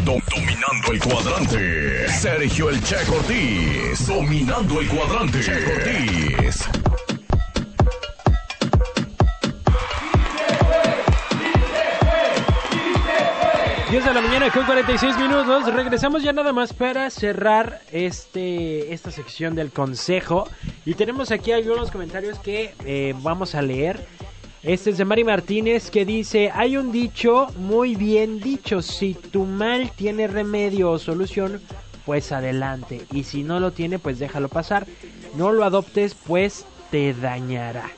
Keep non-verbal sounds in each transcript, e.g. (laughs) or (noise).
dominando el cuadrante. Sergio el Che Ortiz. Dominando el cuadrante. Che Ortiz. 10 de la mañana con 46 minutos. Regresamos ya nada más para cerrar este esta sección del consejo. Y tenemos aquí algunos comentarios que eh, vamos a leer. Este es de Mari Martínez que dice, hay un dicho muy bien dicho, si tu mal tiene remedio o solución, pues adelante. Y si no lo tiene, pues déjalo pasar. No lo adoptes, pues te dañará.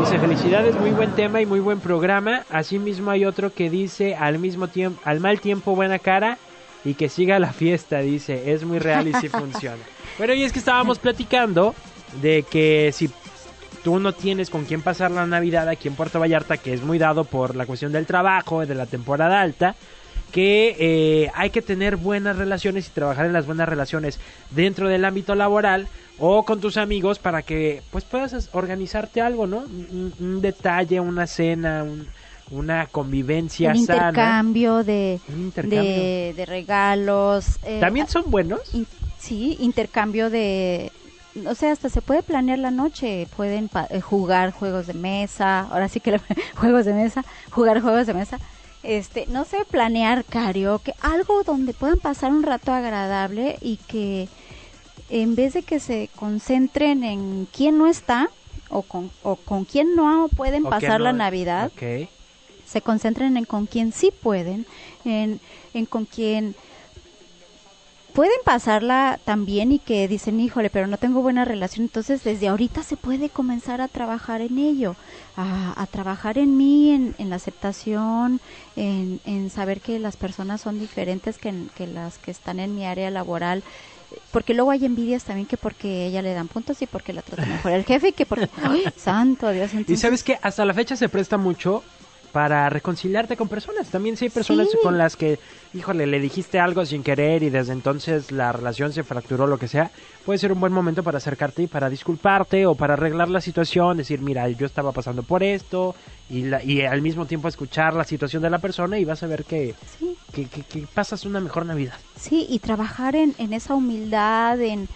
Dice, felicidades, muy buen tema y muy buen programa. Asimismo hay otro que dice, al mismo tiempo, al mal tiempo buena cara y que siga la fiesta, dice, es muy real y sí (laughs) funciona. Bueno, y es que estábamos platicando de que si tú no tienes con quién pasar la Navidad aquí en Puerto Vallarta, que es muy dado por la cuestión del trabajo, de la temporada alta, que eh, hay que tener buenas relaciones y trabajar en las buenas relaciones dentro del ámbito laboral o con tus amigos para que pues puedas organizarte algo, ¿no? Un, detalle, una cena, una convivencia un intercambio de, De, de, regalos. Eh, ¿También son buenos? sí, intercambio de... O sea, hasta se puede planear la noche, pueden eh, jugar juegos de mesa, ahora sí que (laughs) juegos de mesa, jugar juegos de mesa, este, no sé, planear karaoke, algo donde puedan pasar un rato agradable y que en vez de que se concentren en quién no está o con, o con quién no pueden pasar la Navidad, se concentren en con quién sí pueden, en, en con quién pueden pasarla también y que dicen, híjole, pero no tengo buena relación, entonces desde ahorita se puede comenzar a trabajar en ello, a, trabajar en mí, en, en la aceptación, en, en, saber que las personas son diferentes que, que las que están en mi área laboral porque luego hay envidias también que porque ella le dan puntos y porque la trata mejor el jefe y que porque (laughs) ¡ay, santo Dios y sabes que hasta la fecha se presta mucho para reconciliarte con personas. También si hay personas con las que, híjole, le dijiste algo sin querer y desde entonces la relación se fracturó, lo que sea, puede ser un buen momento para acercarte y para disculparte o para arreglar la situación, decir, mira, yo estaba pasando por esto y, y al mismo tiempo escuchar la situación de la persona y vas a ver que, que, que pasas una mejor Navidad. Sí, y trabajar en, en esa humildad, en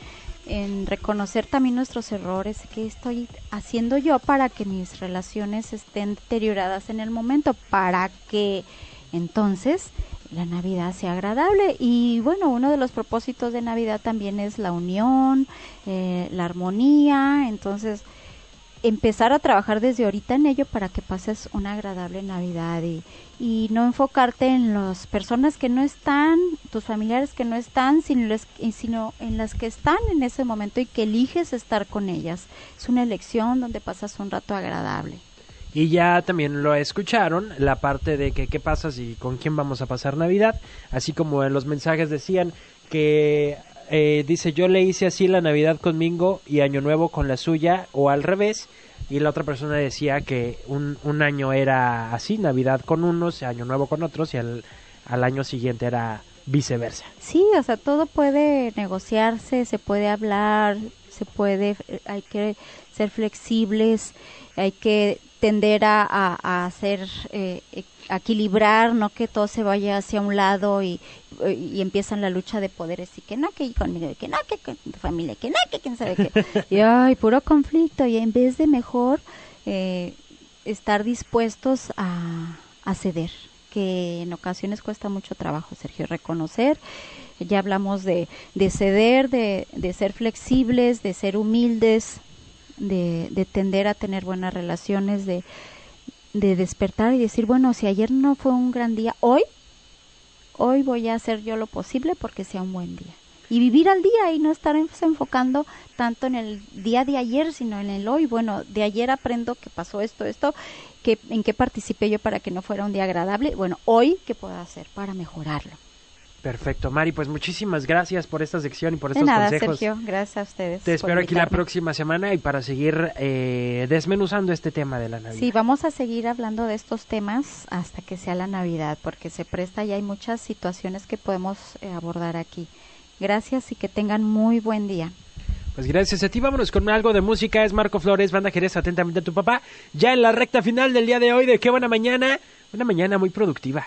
en reconocer también nuestros errores, qué estoy haciendo yo para que mis relaciones estén deterioradas en el momento, para que entonces la Navidad sea agradable. Y bueno, uno de los propósitos de Navidad también es la unión, eh, la armonía, entonces empezar a trabajar desde ahorita en ello para que pases una agradable Navidad y, y no enfocarte en las personas que no están, tus familiares que no están, sino, sino en las que están en ese momento y que eliges estar con ellas. Es una elección donde pasas un rato agradable. Y ya también lo escucharon, la parte de que qué pasa si con quién vamos a pasar Navidad, así como en los mensajes decían que eh, dice, yo le hice así la Navidad conmigo y Año Nuevo con la suya, o al revés. Y la otra persona decía que un, un año era así, Navidad con unos, Año Nuevo con otros, y al, al año siguiente era viceversa. Sí, o sea, todo puede negociarse, se puede hablar, se puede, hay que ser flexibles, hay que tender a, a, hacer, eh, equilibrar, no que todo se vaya hacia un lado y, y empiezan la lucha de poderes y que no, que conmigo, que no, que con tu familia, que no, que quién sabe qué. (laughs) y ay, puro conflicto. Y en vez de mejor eh, estar dispuestos a, a ceder, que en ocasiones cuesta mucho trabajo, Sergio, reconocer. Ya hablamos de, de ceder, de, de ser flexibles, de ser humildes, de, de tender a tener buenas relaciones, de, de despertar y decir, bueno, si ayer no fue un gran día, hoy, hoy voy a hacer yo lo posible porque sea un buen día. Y vivir al día y no estar enfocando tanto en el día de ayer, sino en el hoy. Bueno, de ayer aprendo que pasó esto, esto, que, en qué participé yo para que no fuera un día agradable. Bueno, hoy, ¿qué puedo hacer para mejorarlo? Perfecto, Mari, pues muchísimas gracias por esta sección y por estos de nada, Sergio, gracias a ustedes. Te espero aquí la próxima semana y para seguir eh, desmenuzando este tema de la Navidad. Sí, vamos a seguir hablando de estos temas hasta que sea la Navidad, porque se presta y hay muchas situaciones que podemos eh, abordar aquí. Gracias y que tengan muy buen día. Pues gracias a ti, vámonos con algo de música, es Marco Flores, banda Jerez, atentamente a tu papá, ya en la recta final del día de hoy, de qué buena mañana, una mañana muy productiva.